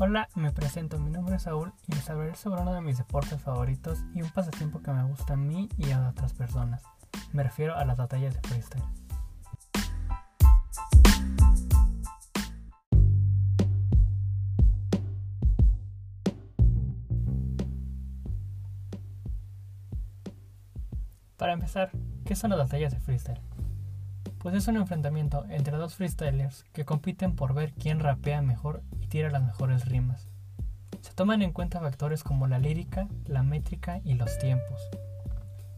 Hola, me presento, mi nombre es Saúl y les hablaré sobre uno de mis deportes favoritos y un pasatiempo que me gusta a mí y a otras personas. Me refiero a las batallas de freestyle. Para empezar, ¿qué son las batallas de freestyle? Pues es un enfrentamiento entre dos freestylers que compiten por ver quién rapea mejor y tira las mejores rimas. Se toman en cuenta factores como la lírica, la métrica y los tiempos.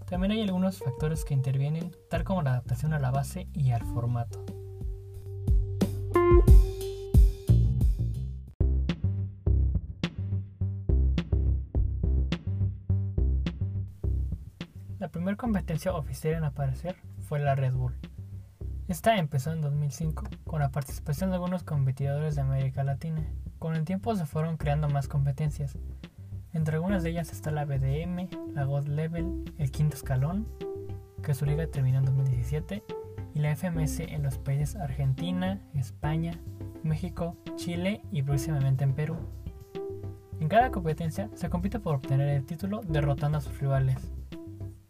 También hay algunos factores que intervienen, tal como la adaptación a la base y al formato. La primera competencia oficial en aparecer fue la Red Bull. Esta empezó en 2005 con la participación de algunos competidores de América Latina. Con el tiempo se fueron creando más competencias. Entre algunas de ellas está la BDM, la God Level, el Quinto Escalón, que su liga terminó en 2017, y la FMS en los países Argentina, España, México, Chile y próximamente en Perú. En cada competencia se compite por obtener el título derrotando a sus rivales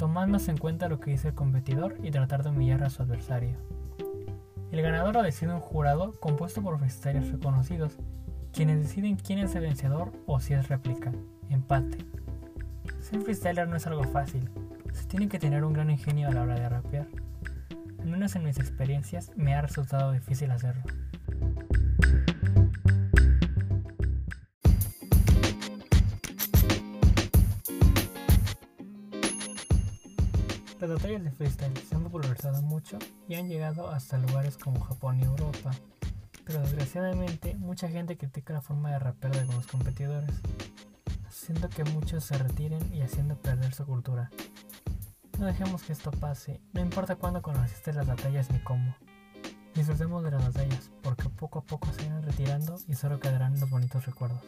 tomándose en cuenta lo que dice el competidor y tratar de humillar a su adversario. El ganador lo decide un jurado compuesto por freestylers reconocidos, quienes deciden quién es el vencedor o si es réplica, empate. Ser freestyler no es algo fácil, se tiene que tener un gran ingenio a la hora de rapear. Al menos en mis experiencias me ha resultado difícil hacerlo. Las batallas de freestyle se han popularizado mucho y han llegado hasta lugares como Japón y Europa, pero desgraciadamente mucha gente critica la forma de rapear de algunos competidores, haciendo que muchos se retiren y haciendo perder su cultura. No dejemos que esto pase, no importa cuándo conociste las batallas ni cómo. Disfrutemos de las batallas, porque poco a poco se irán retirando y solo quedarán los bonitos recuerdos.